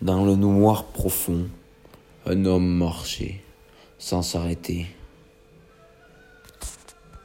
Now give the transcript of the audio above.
Dans le noir profond, un homme marchait, sans s'arrêter.